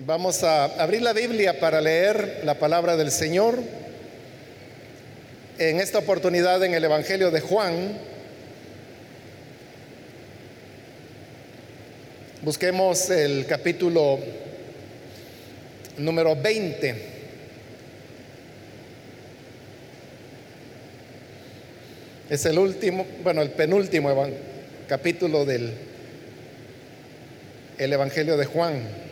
Vamos a abrir la Biblia para leer la palabra del Señor. En esta oportunidad en el Evangelio de Juan. Busquemos el capítulo número 20. Es el último, bueno, el penúltimo capítulo del el Evangelio de Juan.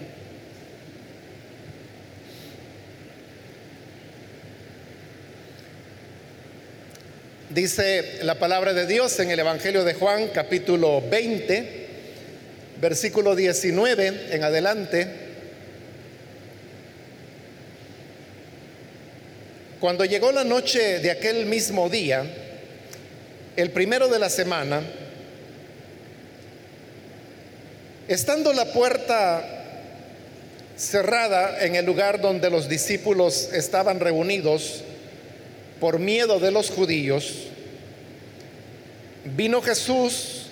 Dice la palabra de Dios en el Evangelio de Juan, capítulo 20, versículo 19 en adelante. Cuando llegó la noche de aquel mismo día, el primero de la semana, estando la puerta cerrada en el lugar donde los discípulos estaban reunidos por miedo de los judíos, vino Jesús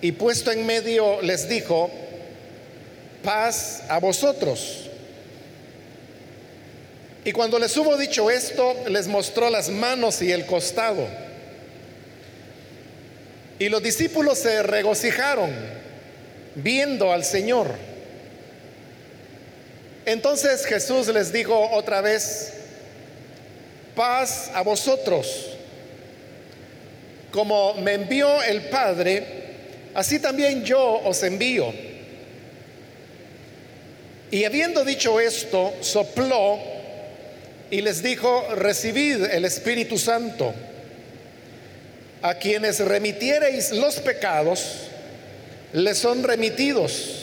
y puesto en medio les dijo, paz a vosotros. Y cuando les hubo dicho esto, les mostró las manos y el costado. Y los discípulos se regocijaron viendo al Señor. Entonces Jesús les dijo otra vez, paz a vosotros. Como me envió el Padre, así también yo os envío. Y habiendo dicho esto, sopló y les dijo, recibid el Espíritu Santo. A quienes remitiereis los pecados, les son remitidos.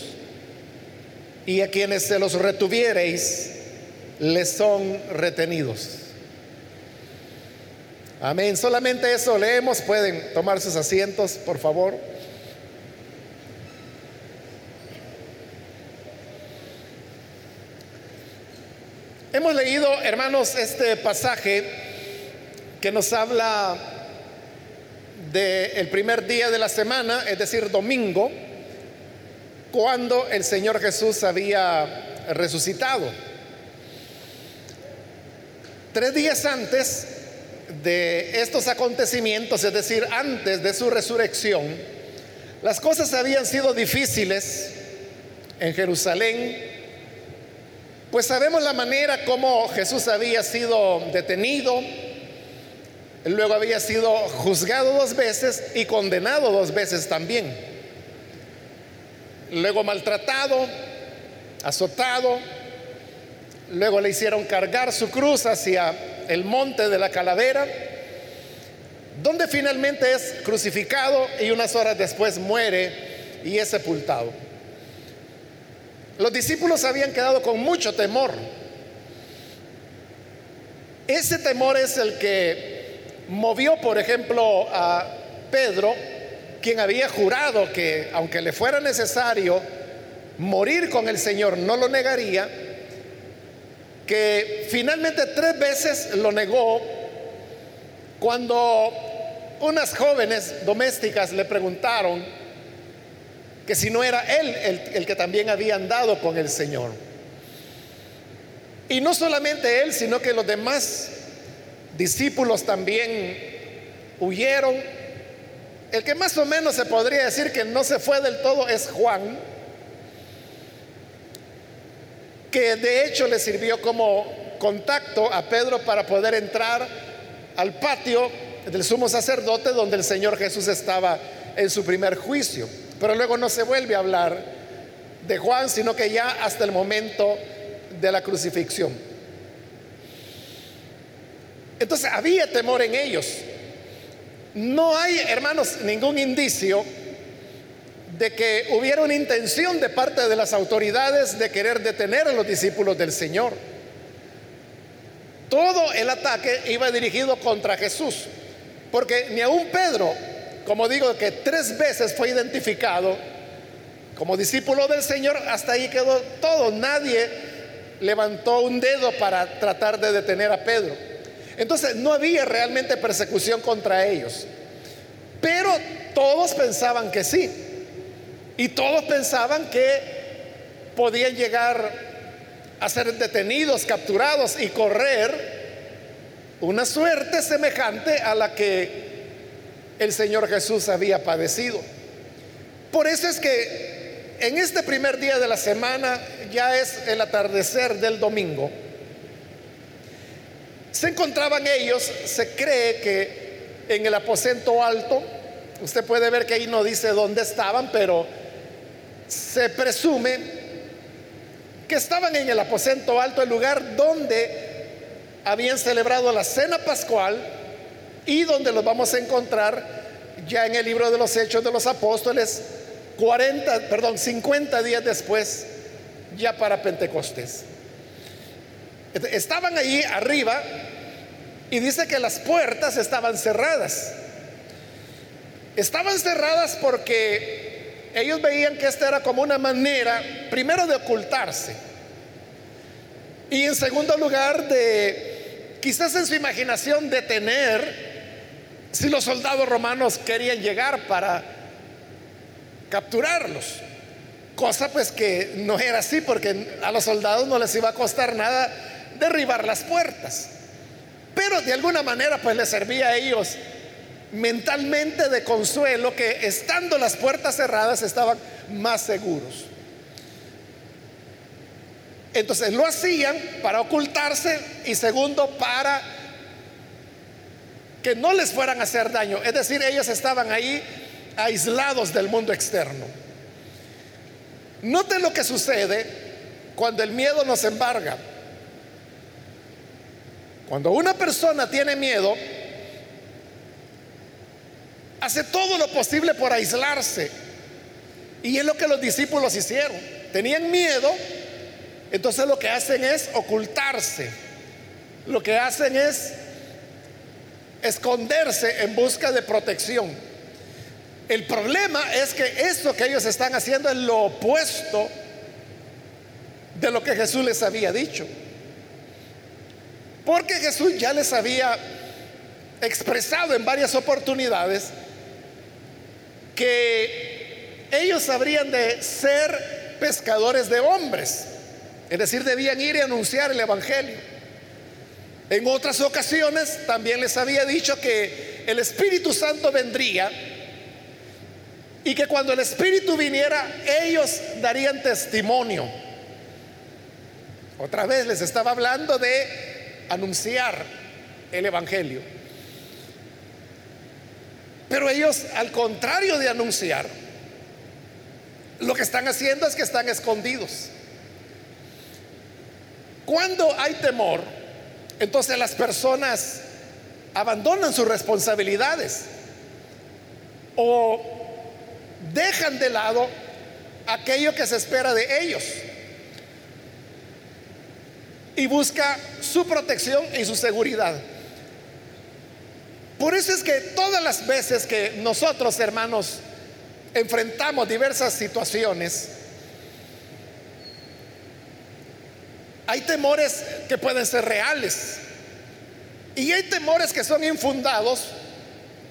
Y a quienes se los retuviereis, les son retenidos. Amén. Solamente eso leemos. Pueden tomar sus asientos, por favor. Hemos leído, hermanos, este pasaje que nos habla del primer día de la semana, es decir, domingo, cuando el Señor Jesús había resucitado. Tres días antes de estos acontecimientos, es decir, antes de su resurrección, las cosas habían sido difíciles en Jerusalén, pues sabemos la manera como Jesús había sido detenido, Luego había sido juzgado dos veces y condenado dos veces también. Luego maltratado, azotado. Luego le hicieron cargar su cruz hacia el monte de la calavera, donde finalmente es crucificado y unas horas después muere y es sepultado. Los discípulos habían quedado con mucho temor. Ese temor es el que movió, por ejemplo, a Pedro, quien había jurado que aunque le fuera necesario morir con el Señor, no lo negaría, que finalmente tres veces lo negó cuando unas jóvenes domésticas le preguntaron que si no era él el, el, que también había andado con el Señor. Y no solamente él, sino que los demás discípulos también huyeron. El que más o menos se podría decir que no se fue del todo es Juan, que de hecho le sirvió como contacto a Pedro para poder entrar al patio del sumo sacerdote donde el Señor Jesús estaba en su primer juicio. Pero luego no se vuelve a hablar de Juan, sino que ya hasta el momento de la crucifixión. Entonces había temor en ellos. No hay, hermanos, ningún indicio de que hubiera una intención de parte de las autoridades de querer detener a los discípulos del Señor. Todo el ataque iba dirigido contra Jesús, porque ni aun Pedro, como digo, que tres veces fue identificado como discípulo del Señor, hasta ahí quedó todo. Nadie levantó un dedo para tratar de detener a Pedro. Entonces no había realmente persecución contra ellos. Pero todos pensaban que sí. Y todos pensaban que podían llegar a ser detenidos, capturados y correr una suerte semejante a la que el Señor Jesús había padecido. Por eso es que en este primer día de la semana, ya es el atardecer del domingo, se encontraban ellos, se cree que en el aposento alto, usted puede ver que ahí no dice dónde estaban, pero se presume que estaban en el aposento alto, el lugar donde habían celebrado la cena pascual y donde los vamos a encontrar ya en el libro de los Hechos de los Apóstoles 40, perdón, 50 días después, ya para Pentecostés. Estaban allí arriba y dice que las puertas estaban cerradas. Estaban cerradas porque ellos veían que esta era como una manera, primero de ocultarse y en segundo lugar de, quizás en su imaginación, detener si los soldados romanos querían llegar para capturarlos. Cosa pues que no era así porque a los soldados no les iba a costar nada derribar las puertas. Pero de alguna manera pues les servía a ellos mentalmente de consuelo que estando las puertas cerradas estaban más seguros. Entonces lo hacían para ocultarse y segundo para que no les fueran a hacer daño. Es decir, ellos estaban ahí aislados del mundo externo. Noten lo que sucede cuando el miedo nos embarga. Cuando una persona tiene miedo, hace todo lo posible por aislarse. Y es lo que los discípulos hicieron. Tenían miedo, entonces lo que hacen es ocultarse. Lo que hacen es esconderse en busca de protección. El problema es que eso que ellos están haciendo es lo opuesto de lo que Jesús les había dicho. Porque Jesús ya les había expresado en varias oportunidades que ellos habrían de ser pescadores de hombres. Es decir, debían ir y anunciar el Evangelio. En otras ocasiones también les había dicho que el Espíritu Santo vendría y que cuando el Espíritu viniera ellos darían testimonio. Otra vez les estaba hablando de anunciar el Evangelio. Pero ellos, al contrario de anunciar, lo que están haciendo es que están escondidos. Cuando hay temor, entonces las personas abandonan sus responsabilidades o dejan de lado aquello que se espera de ellos y busca su protección y su seguridad. Por eso es que todas las veces que nosotros, hermanos, enfrentamos diversas situaciones, hay temores que pueden ser reales y hay temores que son infundados,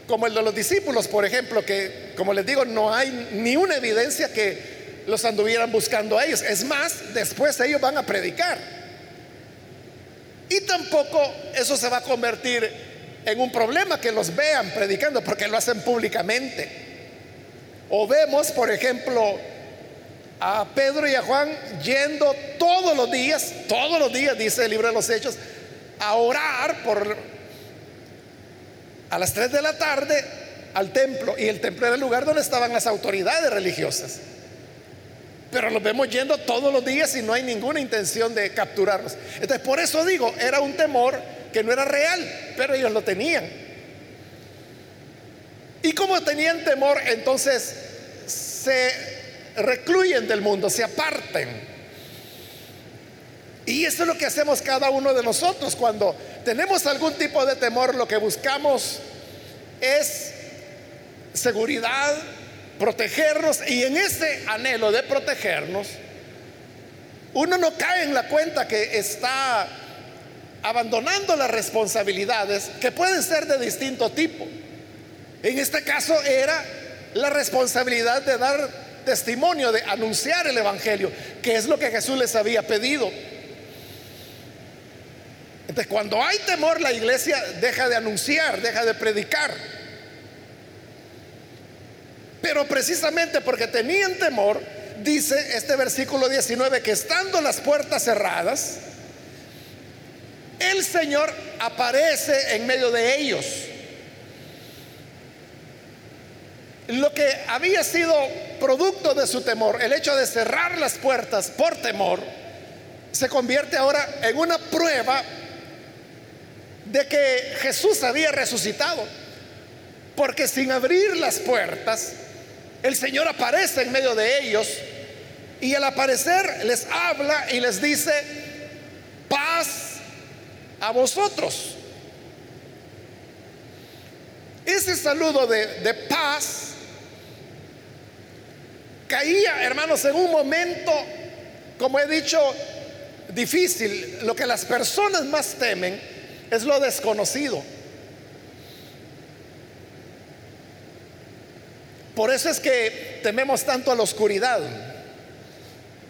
como el de los discípulos, por ejemplo, que, como les digo, no hay ni una evidencia que los anduvieran buscando a ellos. Es más, después ellos van a predicar. Y tampoco eso se va a convertir en un problema que los vean predicando, porque lo hacen públicamente. O vemos, por ejemplo, a Pedro y a Juan yendo todos los días, todos los días, dice el libro de los Hechos, a orar por a las 3 de la tarde al templo. Y el templo era el lugar donde estaban las autoridades religiosas. Pero los vemos yendo todos los días y no hay ninguna intención de capturarlos. Entonces, por eso digo, era un temor que no era real, pero ellos lo tenían. Y como tenían temor, entonces se recluyen del mundo, se aparten. Y eso es lo que hacemos cada uno de nosotros. Cuando tenemos algún tipo de temor, lo que buscamos es seguridad, protegernos y en ese anhelo de protegernos, uno no cae en la cuenta que está abandonando las responsabilidades que pueden ser de distinto tipo. En este caso era la responsabilidad de dar testimonio, de anunciar el Evangelio, que es lo que Jesús les había pedido. Entonces, cuando hay temor, la iglesia deja de anunciar, deja de predicar. Pero precisamente porque tenían temor, dice este versículo 19, que estando las puertas cerradas, el Señor aparece en medio de ellos. Lo que había sido producto de su temor, el hecho de cerrar las puertas por temor, se convierte ahora en una prueba de que Jesús había resucitado. Porque sin abrir las puertas, el Señor aparece en medio de ellos y al aparecer les habla y les dice, paz a vosotros. Ese saludo de, de paz caía, hermanos, en un momento, como he dicho, difícil. Lo que las personas más temen es lo desconocido. Por eso es que tememos tanto a la oscuridad.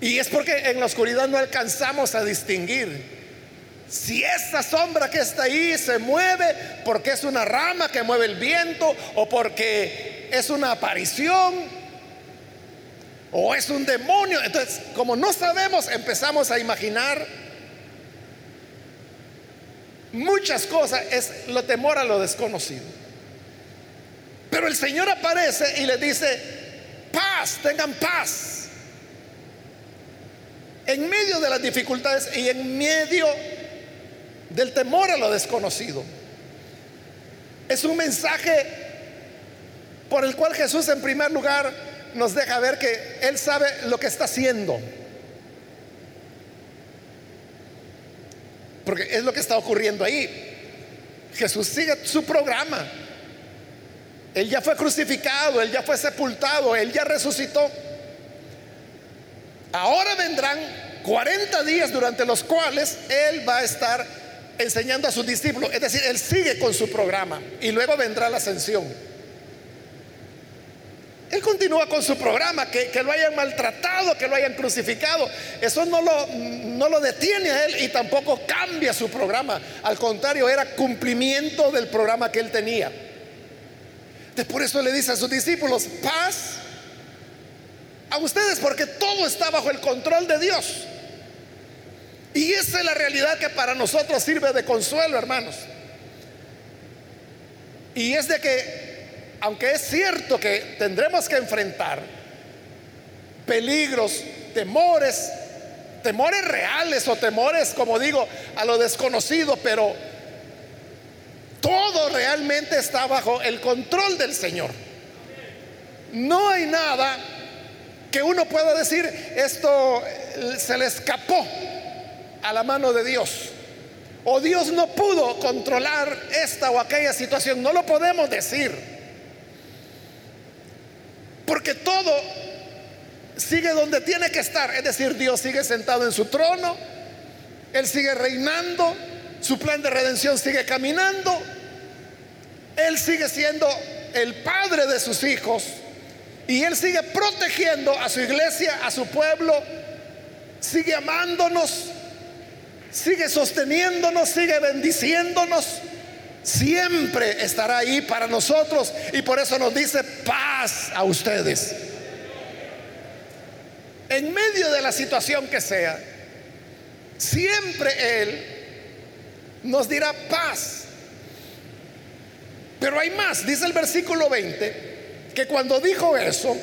Y es porque en la oscuridad no alcanzamos a distinguir si esa sombra que está ahí se mueve porque es una rama que mueve el viento o porque es una aparición o es un demonio. Entonces, como no sabemos, empezamos a imaginar muchas cosas. Es lo temor a lo desconocido. Pero el Señor aparece y le dice, paz, tengan paz. En medio de las dificultades y en medio del temor a lo desconocido. Es un mensaje por el cual Jesús en primer lugar nos deja ver que Él sabe lo que está haciendo. Porque es lo que está ocurriendo ahí. Jesús sigue su programa. Él ya fue crucificado, Él ya fue sepultado, Él ya resucitó. Ahora vendrán 40 días durante los cuales Él va a estar enseñando a sus discípulos. Es decir, Él sigue con su programa y luego vendrá la ascensión. Él continúa con su programa, que, lo hayan maltratado, que lo hayan crucificado. Eso no lo, no lo detiene a Él y tampoco cambia su programa. Al contrario, era cumplimiento del programa que Él tenía. por eso le dice a sus discípulos, paz a ustedes porque todo está bajo el control de Dios. Y esa es la realidad que para nosotros sirve de consuelo, hermanos. Y es de que, aunque es cierto que tendremos que enfrentar peligros, temores, temores reales o temores, como digo, a lo desconocido, pero todo realmente está bajo el control del Señor. No hay nada que uno pueda decir, esto se le escapó a la mano de Dios. O Dios no pudo controlar esta o aquella situación. No lo podemos decir. Porque todo sigue donde tiene que estar. Es decir, Dios sigue sentado en su trono. Él sigue reinando. Su plan de redención sigue caminando. Él sigue siendo el padre de sus hijos. Y Él sigue protegiendo a su iglesia, a su pueblo. Sigue amándonos sigue sosteniéndonos, sigue bendiciéndonos, siempre estará ahí para nosotros y por eso nos dice paz a ustedes. En medio de la situación que sea, siempre Él nos dirá paz. Pero hay más, dice el versículo 20, que cuando dijo eso,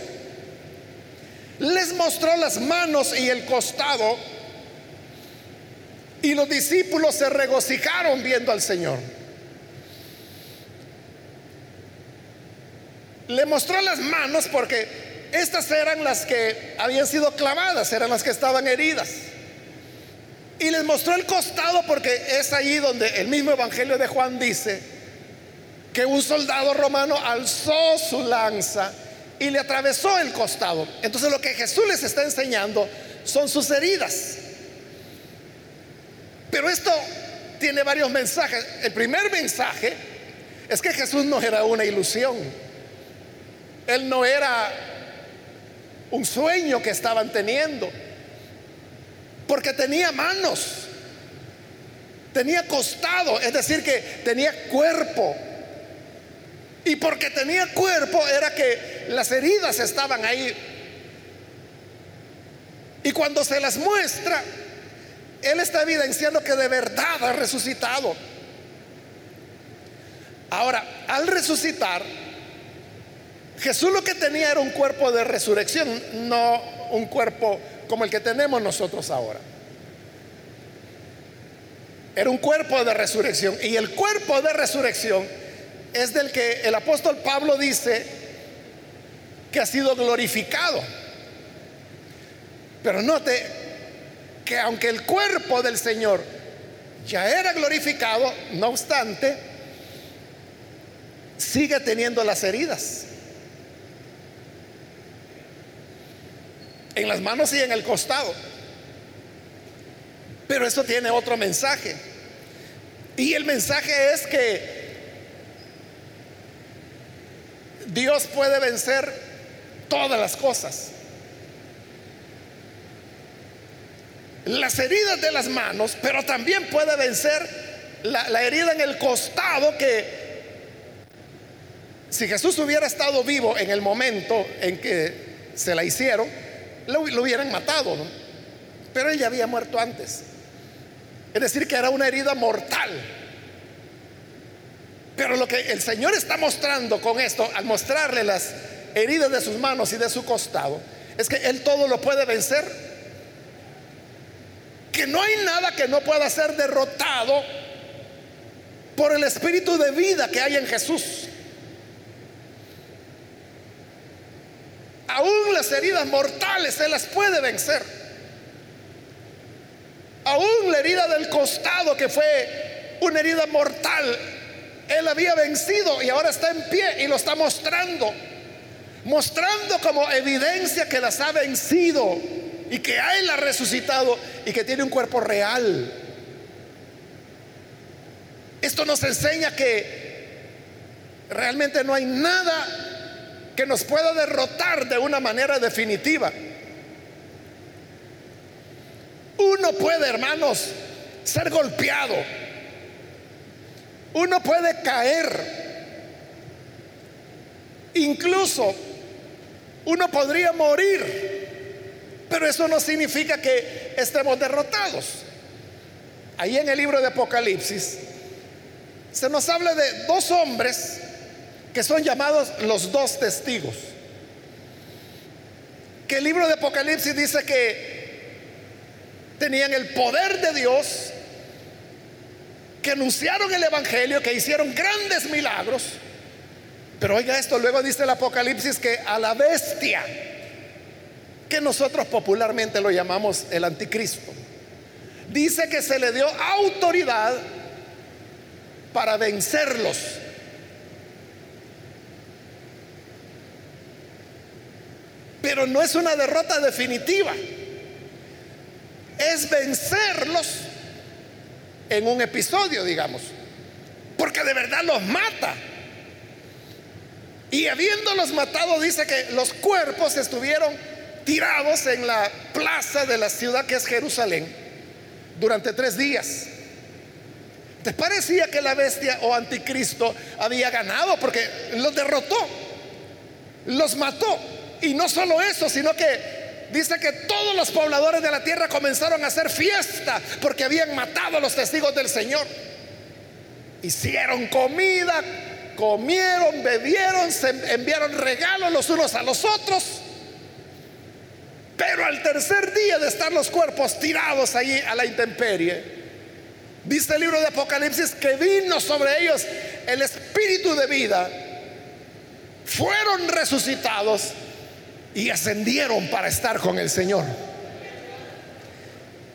les mostró las manos y el costado y los discípulos se regocijaron viendo al Señor. Le mostró las manos porque estas eran las que habían sido clavadas, eran las que estaban heridas. Y les mostró el costado porque es ahí donde el mismo Evangelio de Juan dice que un soldado romano alzó su lanza y le atravesó el costado. Entonces lo que Jesús les está enseñando son sus heridas. Pero esto tiene varios mensajes. El primer mensaje es que Jesús no era una ilusión. Él no era un sueño que estaban teniendo, porque tenía manos, tenía costado, es decir, que tenía cuerpo. Y porque tenía cuerpo era que las heridas estaban ahí. Y cuando se las muestra, Él está evidenciando que de verdad ha resucitado. Ahora, al resucitar, Jesús lo que tenía era un cuerpo de resurrección, no un cuerpo como el que tenemos nosotros ahora. Era un cuerpo de resurrección. Y el cuerpo de resurrección es del que el apóstol Pablo dice que ha sido glorificado. Pero note que aunque el cuerpo del Señor ya era glorificado, no obstante, sigue teniendo las heridas. En las manos y en el costado. Pero eso tiene otro mensaje. Y el mensaje es que Dios puede vencer todas las cosas. Las heridas de las manos, pero también puede vencer la, herida en el costado que si Jesús hubiera estado vivo en el momento en que se la hicieron, lo, hubieran matado, Pero él ya había muerto antes. Es decir, que era una herida mortal. Pero lo que el Señor está mostrando con esto, al mostrarle las heridas de sus manos y de su costado, es que Él todo lo puede vencer. Que no hay nada que no pueda ser derrotado por el espíritu de vida que hay en Jesús. Aún las heridas mortales se las puede vencer. Aún la herida del costado que fue una herida mortal, él había vencido y ahora está en pie y lo está mostrando. Mostrando como evidencia que las ha vencido y que a él ha resucitado y que tiene un cuerpo real. Esto nos enseña que realmente no hay nada que nos pueda derrotar de una manera definitiva. Uno puede, hermanos, ser golpeado. Uno puede caer. Incluso uno podría morir. Pero eso no significa que estemos derrotados. Ahí en el libro de Apocalipsis se nos habla de dos hombres que son llamados los dos testigos. Que el libro de Apocalipsis dice que tenían el poder de Dios, que anunciaron el Evangelio, que hicieron grandes milagros. Pero oiga esto, luego dice el Apocalipsis que a la bestia, que nosotros popularmente lo llamamos el anticristo, dice que se le dio autoridad para vencerlos Pero no es una derrota definitiva. Es vencerlos en un episodio, digamos. Porque de verdad los mata. Y habiéndolos matado, dice que los cuerpos estuvieron tirados en la plaza de la ciudad que es Jerusalén durante tres días. ¿Te parecía que la bestia o anticristo había ganado? Porque los derrotó, los mató. Y no solo eso, sino que dice que todos los pobladores de la tierra comenzaron a hacer fiesta porque habían matado a los testigos del Señor. Hicieron comida, comieron, bebieron, se enviaron regalos los unos a los otros. Pero al tercer día de estar los cuerpos tirados allí a la intemperie, dice el libro de Apocalipsis que vino sobre ellos el espíritu de vida, fueron resucitados y ascendieron para estar con el Señor.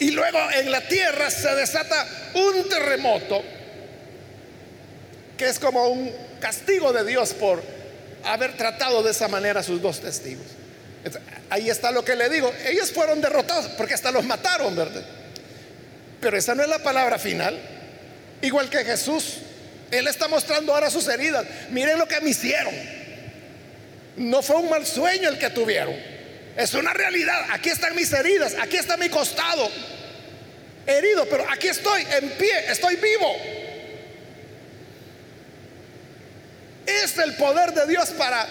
Y luego en la tierra se desata un terremoto que es como un castigo de Dios por haber tratado de esa manera a sus dos testigos. Ahí está lo que le digo. Ellos fueron derrotados porque hasta los mataron, ¿verdad? Pero esa no es la palabra final. Igual que Jesús, Él está mostrando ahora sus heridas. Miren lo que me hicieron. No fue un mal sueño el que tuvieron. Es una realidad. Aquí están mis heridas, aquí está mi costado. Herido, pero aquí estoy, en pie, estoy vivo. Es el poder de Dios para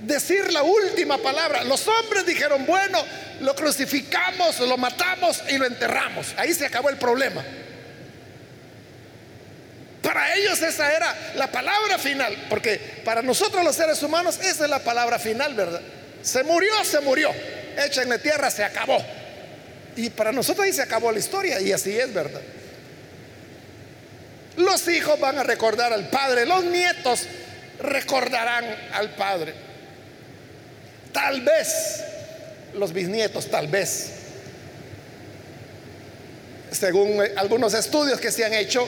decir la última palabra. Los hombres dijeron, bueno, lo crucificamos, lo matamos y lo enterramos. Ahí se acabó el problema. Para ellos esa era la palabra final, porque para nosotros los seres humanos esa es la palabra final, ¿verdad? Se murió, se murió. Échenle tierra, se acabó. Y para nosotros ahí se acabó la historia, y así es, ¿verdad? Los hijos van a recordar al padre, los nietos recordarán al padre. Tal vez los bisnietos, tal vez. Según algunos estudios que se han hecho,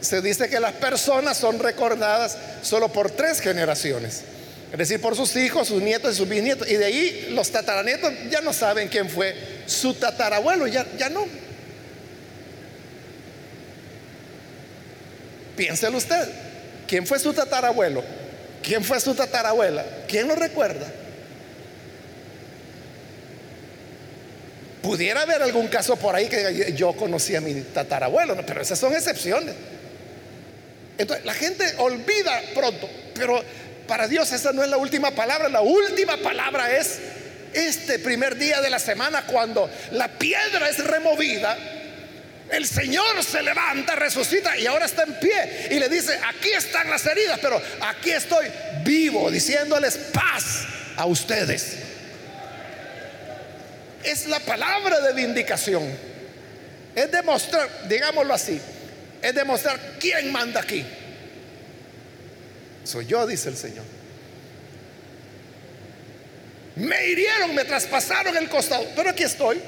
se dice que las personas son recordadas solo por tres generaciones. Es decir, por sus hijos, sus nietos y sus bisnietos. Y de ahí los tataranietos ya no saben quién fue su tatarabuelo, ya, ya no. Piénselo usted. ¿Quién fue su tatarabuelo? ¿Quién fue su tatarabuela? ¿Quién lo recuerda? Pudiera haber algún caso por ahí que yo conocí a mi tatarabuelo, pero esas son excepciones. Entonces, la gente olvida pronto, pero para Dios esa no es la última palabra. La última palabra es este primer día de la semana cuando la piedra es removida. El Señor se levanta, resucita y ahora está en pie y le dice, aquí están las heridas, pero aquí estoy vivo, diciéndoles paz a ustedes. Es la palabra de vindicación. Es demostrar, digámoslo así, es demostrar quién manda aquí. Soy yo, dice el Señor. Me hirieron, me traspasaron el costado, pero aquí estoy.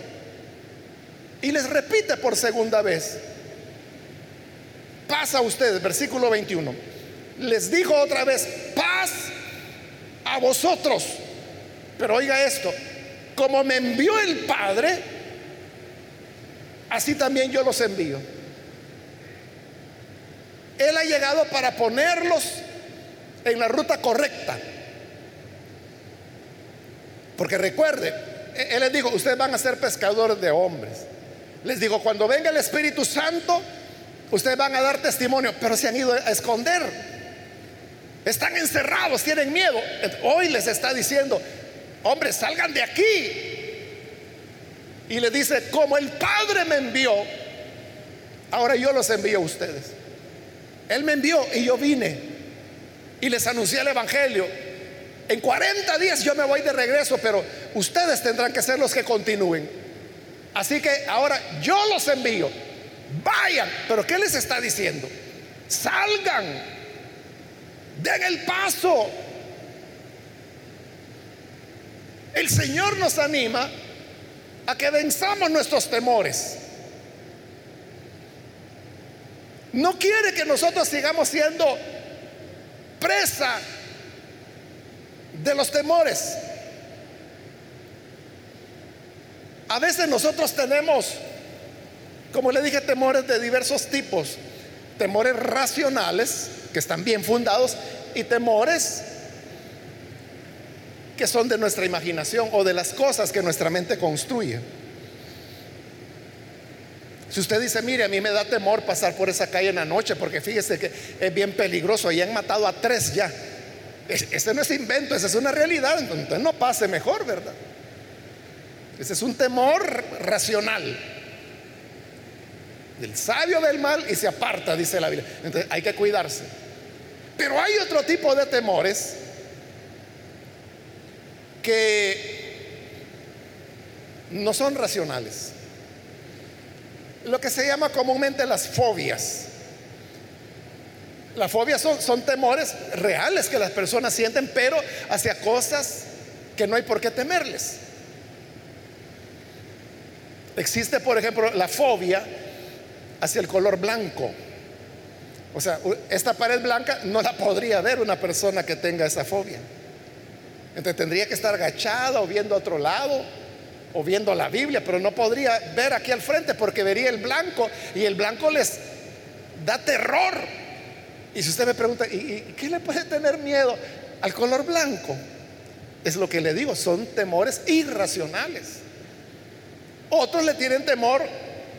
Y les repite por segunda vez. Paz a ustedes, versículo 21. Les dijo otra vez, paz a vosotros. Pero oiga esto, como me envió el Padre, así también yo los envío. Él ha llegado para ponerlos en la ruta correcta. Porque recuerde, Él les dijo, ustedes van a ser pescadores de hombres. Les digo, cuando venga el Espíritu Santo, ustedes van a dar testimonio, pero se han ido a esconder. Están encerrados, tienen miedo. Hoy les está diciendo, hombres, salgan de aquí. Y le dice, como el Padre me envió, ahora yo los envío a ustedes. Él me envió y yo vine y les anuncié el Evangelio. En 40 días yo me voy de regreso, pero ustedes tendrán que ser los que continúen. Así que ahora yo los envío. Vayan, pero ¿qué les está diciendo? Salgan, den el paso. El Señor nos anima a que venzamos nuestros temores. No quiere que nosotros sigamos siendo presa de los temores. A veces nosotros tenemos, como le dije, temores de diversos tipos. Temores racionales, que están bien fundados, y temores que son de nuestra imaginación o de las cosas que nuestra mente construye. Si usted dice, mire, a mí me da temor pasar por esa calle en la noche porque fíjese que es bien peligroso y han matado a tres ya. Ese no es invento, esa es una realidad. Entonces no pase mejor, ¿verdad? Ese es un temor racional. Del sabio del mal y se aparta, dice la Biblia. Entonces hay que cuidarse. Pero hay otro tipo de temores que no son racionales lo que se llama comúnmente las fobias. Las fobias son, son, temores reales que las personas sienten, pero hacia cosas que no hay por qué temerles. Existe, por ejemplo, la fobia hacia el color blanco. O sea, esta pared blanca no la podría ver una persona que tenga esa fobia. Entonces tendría que estar agachada o viendo a otro lado o viendo la Biblia, pero no podría ver aquí al frente porque vería el blanco y el blanco les da terror. Y si usted me pregunta, ¿y, qué le puede tener miedo al color blanco? Es lo que le digo, son temores irracionales. Otros le tienen temor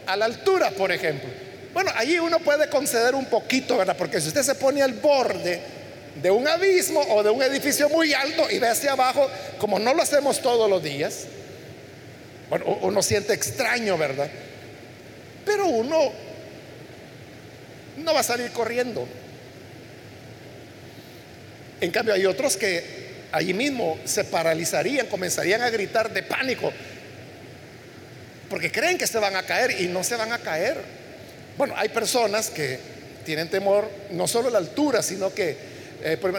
a la altura, por ejemplo. Bueno, allí uno puede conceder un poquito, ¿verdad? Porque si usted se pone al borde de un abismo o de un edificio muy alto y ve hacia abajo, como no lo hacemos todos los días, bueno, uno siente extraño, ¿verdad? Pero uno no va a salir corriendo. En cambio, hay otros que allí mismo se paralizarían, comenzarían a gritar de pánico, porque creen que se van a caer y no se van a caer. Bueno, hay personas que tienen temor no solo a la altura, sino que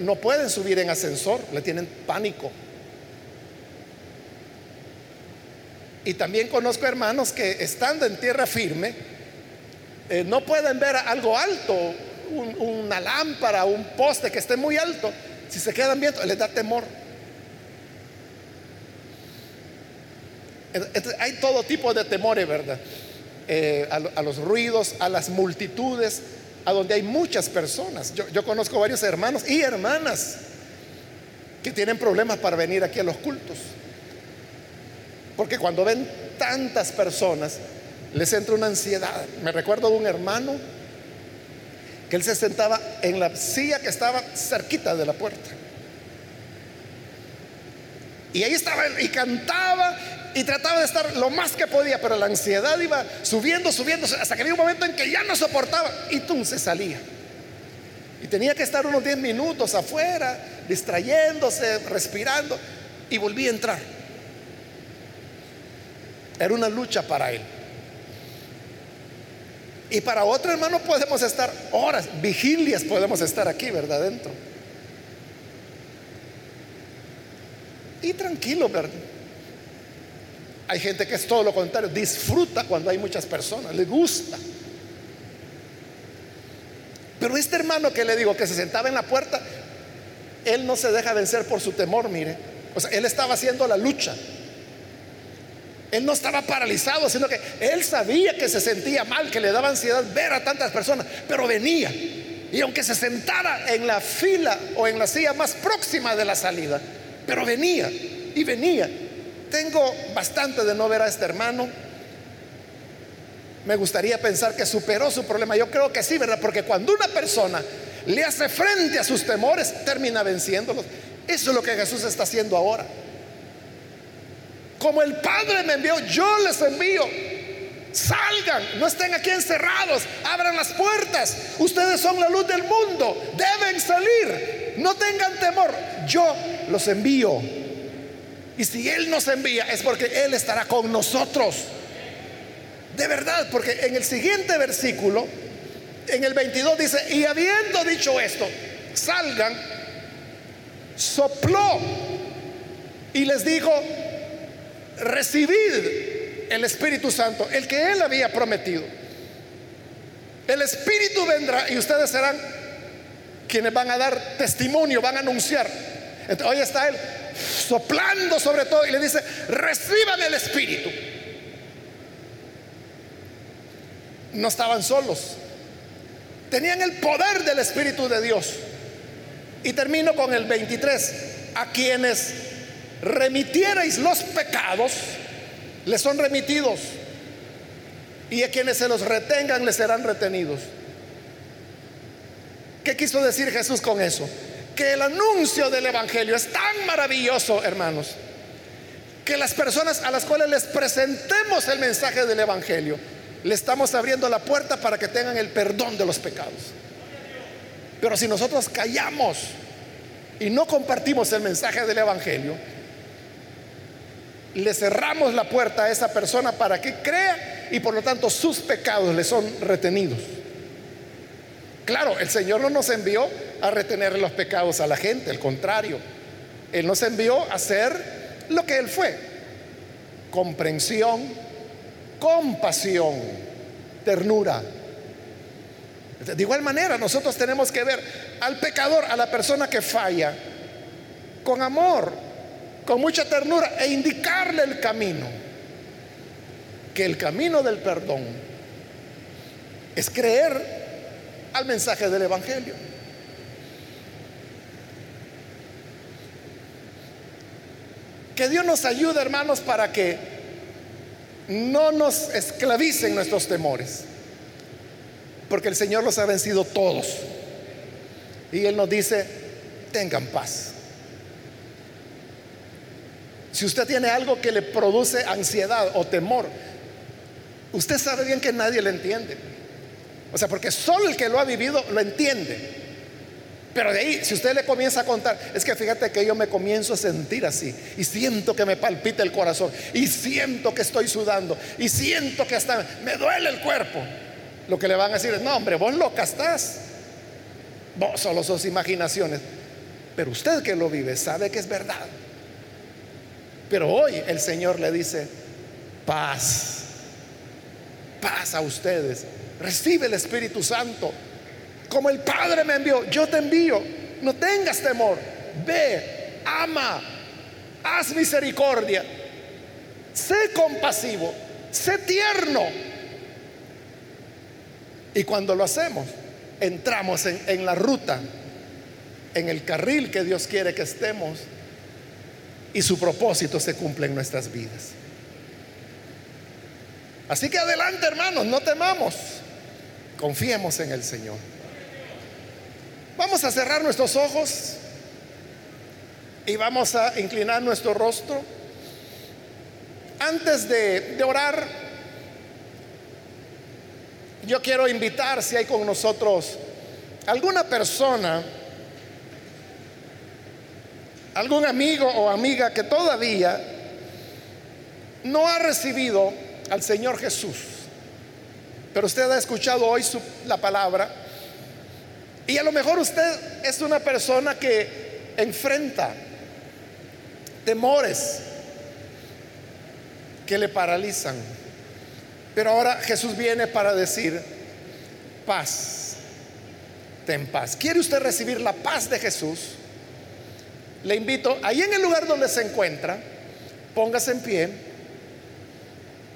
no pueden subir en ascensor, le tienen pánico. Y también conozco hermanos que estando en tierra firme, eh, no pueden ver algo alto, una lámpara, un poste que esté muy alto. Si se quedan viendo, les da temor. hay todo tipo de temores, ¿verdad? Eh, a, los ruidos, a las multitudes, a donde hay muchas personas. Yo, yo conozco varios hermanos y hermanas que tienen problemas para venir aquí a los cultos. Porque cuando ven tantas personas, les entra una ansiedad. Me recuerdo de un hermano que él se sentaba en la silla que estaba cerquita de la puerta. Y ahí estaba él y cantaba y trataba de estar lo más que podía, pero la ansiedad iba subiendo, subiendo, hasta que había un momento en que ya no soportaba y tú se salía. Y tenía que estar unos 10 minutos afuera, distrayéndose, respirando, y volví a entrar. Era una lucha para él. Y para otro hermano podemos estar horas, vigilias podemos estar aquí, ¿verdad? Dentro. Y tranquilo, ¿verdad? Hay gente que es todo lo contrario, disfruta cuando hay muchas personas, le gusta. Pero este hermano que le digo que se sentaba en la puerta, él no se deja vencer por su temor, mire. O sea, él estaba haciendo la lucha. Él no estaba paralizado, sino que él sabía que se sentía mal, que le daba ansiedad ver a tantas personas, pero venía. Y aunque se sentara en la fila o en la silla más próxima de la salida, pero venía y venía. Tengo bastante de no ver a este hermano. Me gustaría pensar que superó su problema. Yo creo que sí, ¿verdad? Porque cuando una persona le hace frente a sus temores, termina venciéndolos. Eso es lo que Jesús está haciendo ahora. Como el Padre me envió, yo les envío. Salgan, no estén aquí encerrados, abran las puertas. Ustedes son la luz del mundo, deben salir. No tengan temor, yo los envío. Y si Él nos envía es porque Él estará con nosotros. De verdad, porque en el siguiente versículo, en el 22 dice, y habiendo dicho esto, salgan, sopló y les dijo, recibid el Espíritu Santo, el que Él había prometido. El Espíritu vendrá y ustedes serán quienes van a dar testimonio, van a anunciar. Hoy está Él soplando sobre todo y le dice, reciban el Espíritu. No estaban solos, tenían el poder del Espíritu de Dios. Y termino con el 23, a quienes remitierais los pecados, les son remitidos. Y a quienes se los retengan, les serán retenidos. ¿Qué quiso decir Jesús con eso? Que el anuncio del Evangelio es tan maravilloso, hermanos, que las personas a las cuales les presentemos el mensaje del Evangelio, le estamos abriendo la puerta para que tengan el perdón de los pecados. Pero si nosotros callamos y no compartimos el mensaje del Evangelio, le cerramos la puerta a esa persona para que crea y por lo tanto sus pecados le son retenidos. Claro, el Señor no nos envió a retener los pecados a la gente, al contrario, Él nos envió a hacer lo que Él fue, comprensión, compasión, ternura. De igual manera, nosotros tenemos que ver al pecador, a la persona que falla, con amor, con mucha ternura e indicarle el camino. Que el camino del perdón es creer al mensaje del Evangelio. Que Dios nos ayude, hermanos, para que no nos esclavicen nuestros temores. Porque el Señor los ha vencido todos. Y Él nos dice, tengan paz. Si usted tiene algo que le produce ansiedad o temor, usted sabe bien que nadie le entiende. O sea, porque solo el que lo ha vivido lo entiende. Pero de ahí, si usted le comienza a contar, es que fíjate que yo me comienzo a sentir así y siento que me palpita el corazón y siento que estoy sudando y siento que hasta me duele el cuerpo. Lo que le van a decir es, no hombre, vos loca estás. Vos solo sos imaginaciones. Pero usted que lo vive sabe que es verdad. Pero hoy el Señor le dice, paz, paz a ustedes. Recibe el Espíritu Santo como el Padre me envió, yo te envío. No tengas temor. Ve, ama, haz misericordia. Sé compasivo, sé tierno. Y cuando lo hacemos, entramos en, la ruta, en el carril que Dios quiere que estemos y su propósito se cumple en nuestras vidas. Así que adelante hermanos, no temamos, confiemos en el Señor. Vamos a cerrar nuestros ojos y vamos a inclinar nuestro rostro. Antes de, orar, yo quiero invitar si hay con nosotros alguna persona, algún amigo o amiga que todavía no ha recibido al Señor Jesús, pero usted ha escuchado hoy la palabra y a lo mejor usted es una persona que enfrenta temores que le paralizan. Pero ahora Jesús viene para decir, paz, ten paz. ¿Quiere usted recibir la paz de Jesús? Le invito, ahí en el lugar donde se encuentra, póngase en pie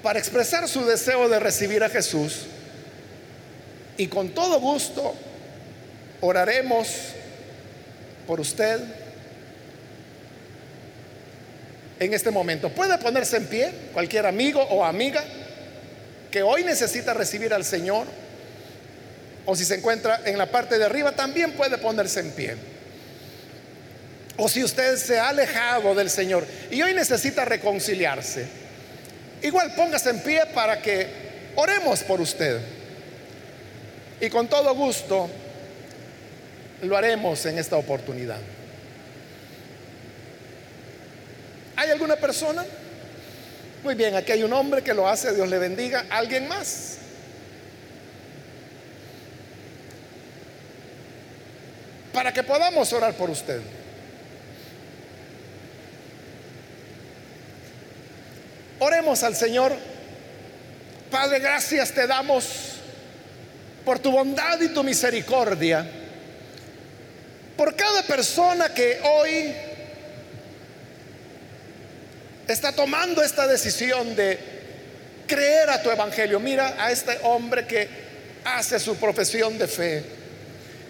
para expresar su deseo de recibir a Jesús y con todo gusto Oraremos por usted en este momento. Puede ponerse en pie cualquier amigo o amiga que hoy necesita recibir al Señor. O si se encuentra en la parte de arriba, también puede ponerse en pie. O si usted se ha alejado del Señor y hoy necesita reconciliarse, igual póngase en pie para que oremos por usted. Y con todo gusto lo haremos en esta oportunidad. ¿Hay alguna persona? Muy bien, aquí hay un hombre que lo hace, Dios le bendiga. ¿Alguien más? Para que podamos orar por usted. Oremos al Señor. Padre, gracias te damos por tu bondad y tu misericordia por cada persona que hoy está tomando esta decisión de creer a tu evangelio. Mira a este hombre que hace su profesión de fe.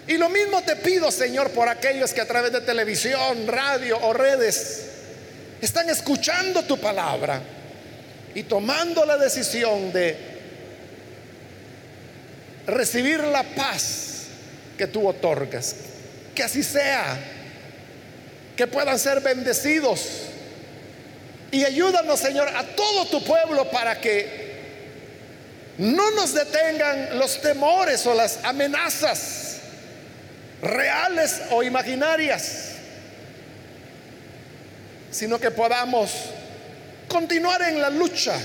Y lo mismo te pido, Señor, por aquellos que a través de televisión, radio o redes están escuchando tu palabra y tomando la decisión de recibir la paz que tú otorgas que así sea, que puedan ser bendecidos. Y ayúdanos, Señor, a todo tu pueblo para que no nos detengan los temores o las amenazas reales o imaginarias, sino que podamos continuar en la lucha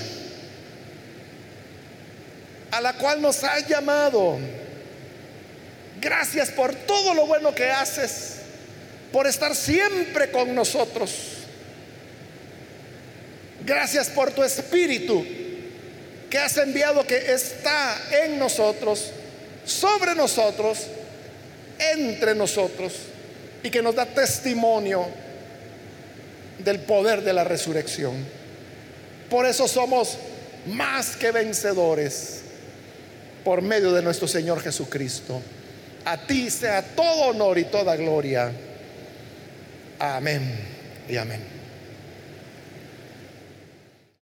a la cual nos ha llamado Gracias por todo lo bueno que haces, por estar siempre con nosotros. Gracias por tu espíritu que has enviado, que está en nosotros, sobre nosotros, entre nosotros, y que nos da testimonio del poder de la resurrección. Por eso somos más que vencedores por medio de nuestro Señor Jesucristo. A ti sea todo honor y toda gloria. Amén y amén.